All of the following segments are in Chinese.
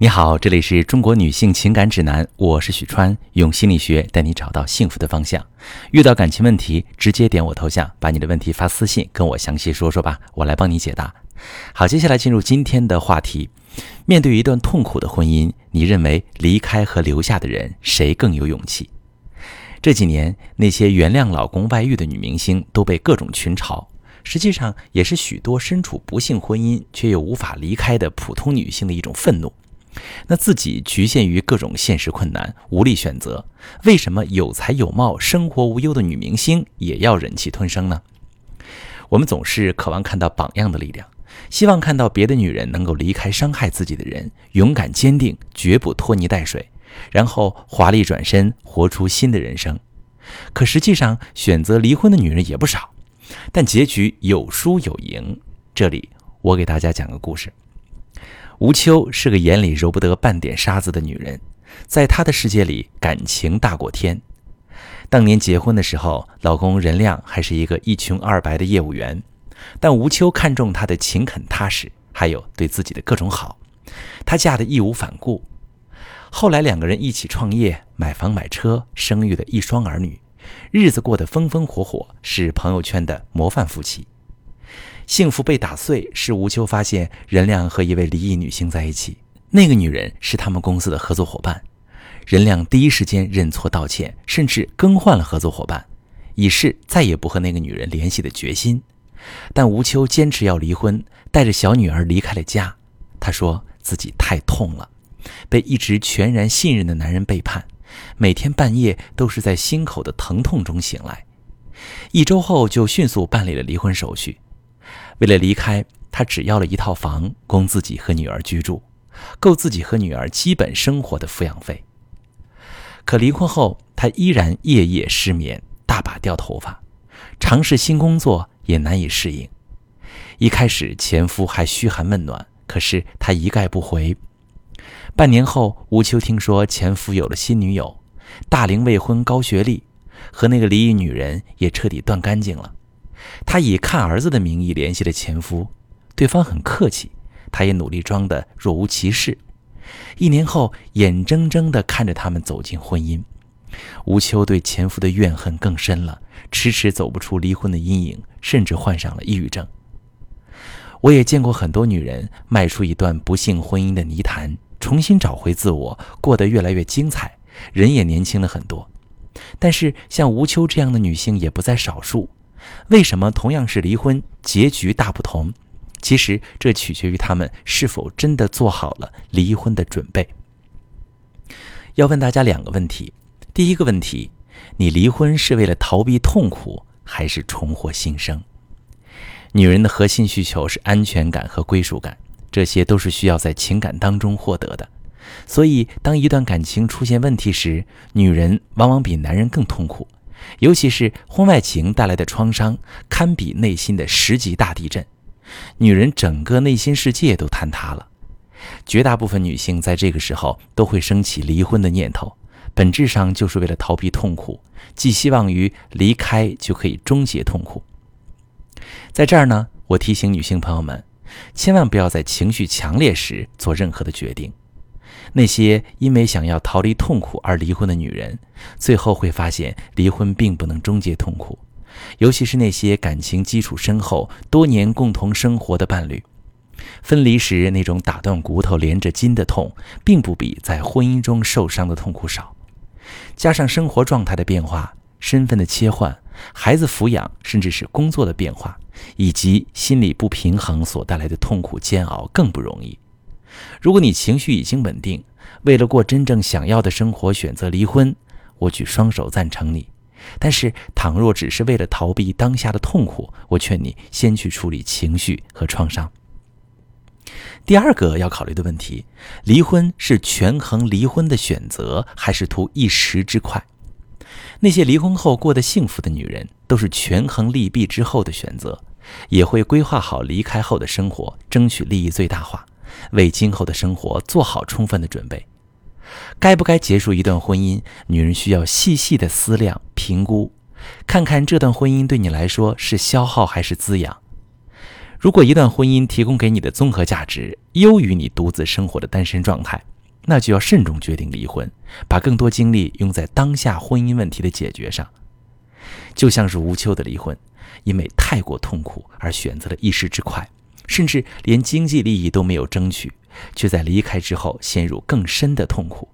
你好，这里是中国女性情感指南，我是许川，用心理学带你找到幸福的方向。遇到感情问题，直接点我头像，把你的问题发私信跟我详细说说吧，我来帮你解答。好，接下来进入今天的话题。面对一段痛苦的婚姻，你认为离开和留下的人谁更有勇气？这几年，那些原谅老公外遇的女明星都被各种群嘲，实际上也是许多身处不幸婚姻却又无法离开的普通女性的一种愤怒。那自己局限于各种现实困难，无力选择，为什么有才有貌、生活无忧的女明星也要忍气吞声呢？我们总是渴望看到榜样的力量，希望看到别的女人能够离开伤害自己的人，勇敢坚定，绝不拖泥带水，然后华丽转身，活出新的人生。可实际上，选择离婚的女人也不少，但结局有输有赢。这里，我给大家讲个故事。吴秋是个眼里揉不得半点沙子的女人，在她的世界里，感情大过天。当年结婚的时候，老公任亮还是一个一穷二白的业务员，但吴秋看中他的勤恳踏实，还有对自己的各种好，她嫁得义无反顾。后来两个人一起创业，买房买车，生育了一双儿女，日子过得风风火火，是朋友圈的模范夫妻。幸福被打碎，是吴秋发现任亮和一位离异女性在一起。那个女人是他们公司的合作伙伴。任亮第一时间认错道歉，甚至更换了合作伙伴，以示再也不和那个女人联系的决心。但吴秋坚持要离婚，带着小女儿离开了家。他说自己太痛了，被一直全然信任的男人背叛，每天半夜都是在心口的疼痛中醒来。一周后就迅速办理了离婚手续。为了离开，他只要了一套房供自己和女儿居住，够自己和女儿基本生活的抚养费。可离婚后，他依然夜夜失眠，大把掉头发，尝试新工作也难以适应。一开始前夫还嘘寒问暖，可是他一概不回。半年后，吴秋听说前夫有了新女友，大龄未婚高学历，和那个离异女人也彻底断干净了。她以看儿子的名义联系了前夫，对方很客气，她也努力装得若无其事。一年后，眼睁睁地看着他们走进婚姻，吴秋对前夫的怨恨更深了，迟迟走不出离婚的阴影，甚至患上了抑郁症。我也见过很多女人迈出一段不幸婚姻的泥潭，重新找回自我，过得越来越精彩，人也年轻了很多。但是，像吴秋这样的女性也不在少数。为什么同样是离婚，结局大不同？其实这取决于他们是否真的做好了离婚的准备。要问大家两个问题：第一个问题，你离婚是为了逃避痛苦，还是重获新生？女人的核心需求是安全感和归属感，这些都是需要在情感当中获得的。所以，当一段感情出现问题时，女人往往比男人更痛苦。尤其是婚外情带来的创伤，堪比内心的十级大地震，女人整个内心世界都坍塌了。绝大部分女性在这个时候都会升起离婚的念头，本质上就是为了逃避痛苦，寄希望于离开就可以终结痛苦。在这儿呢，我提醒女性朋友们，千万不要在情绪强烈时做任何的决定。那些因为想要逃离痛苦而离婚的女人，最后会发现离婚并不能终结痛苦。尤其是那些感情基础深厚、多年共同生活的伴侣，分离时那种打断骨头连着筋的痛，并不比在婚姻中受伤的痛苦少。加上生活状态的变化、身份的切换、孩子抚养，甚至是工作的变化，以及心理不平衡所带来的痛苦煎熬，更不容易。如果你情绪已经稳定，为了过真正想要的生活选择离婚，我举双手赞成你。但是，倘若只是为了逃避当下的痛苦，我劝你先去处理情绪和创伤。第二个要考虑的问题：离婚是权衡离婚的选择，还是图一时之快？那些离婚后过得幸福的女人，都是权衡利弊之后的选择，也会规划好离开后的生活，争取利益最大化。为今后的生活做好充分的准备。该不该结束一段婚姻，女人需要细细的思量评估，看看这段婚姻对你来说是消耗还是滋养。如果一段婚姻提供给你的综合价值优于你独自生活的单身状态，那就要慎重决定离婚，把更多精力用在当下婚姻问题的解决上。就像是吴秋的离婚，因为太过痛苦而选择了一时之快，甚至连经济利益都没有争取，却在离开之后陷入更深的痛苦。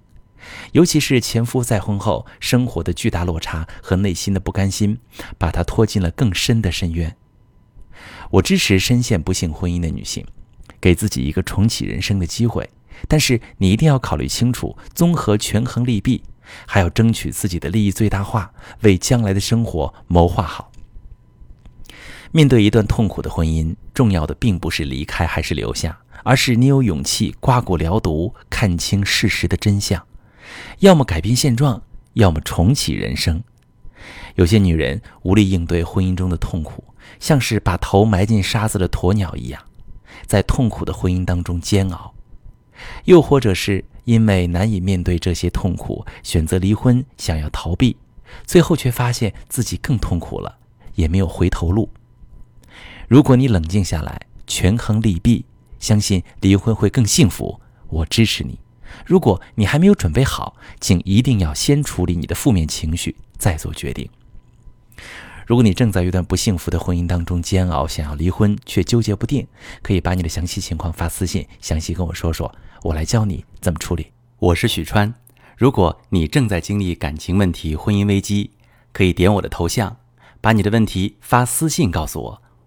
尤其是前夫再婚后生活的巨大落差和内心的不甘心，把她拖进了更深的深渊。我支持深陷不幸婚姻的女性，给自己一个重启人生的机会。但是你一定要考虑清楚，综合权衡利弊，还要争取自己的利益最大化，为将来的生活谋划好。面对一段痛苦的婚姻，重要的并不是离开还是留下，而是你有勇气刮骨疗毒，看清事实的真相。要么改变现状，要么重启人生。有些女人无力应对婚姻中的痛苦，像是把头埋进沙子的鸵鸟一样，在痛苦的婚姻当中煎熬；又或者是因为难以面对这些痛苦，选择离婚，想要逃避，最后却发现自己更痛苦了，也没有回头路。如果你冷静下来，权衡利弊，相信离婚会更幸福。我支持你。如果你还没有准备好，请一定要先处理你的负面情绪，再做决定。如果你正在一段不幸福的婚姻当中煎熬，想要离婚却纠结不定，可以把你的详细情况发私信，详细跟我说说，我来教你怎么处理。我是许川。如果你正在经历感情问题、婚姻危机，可以点我的头像，把你的问题发私信告诉我，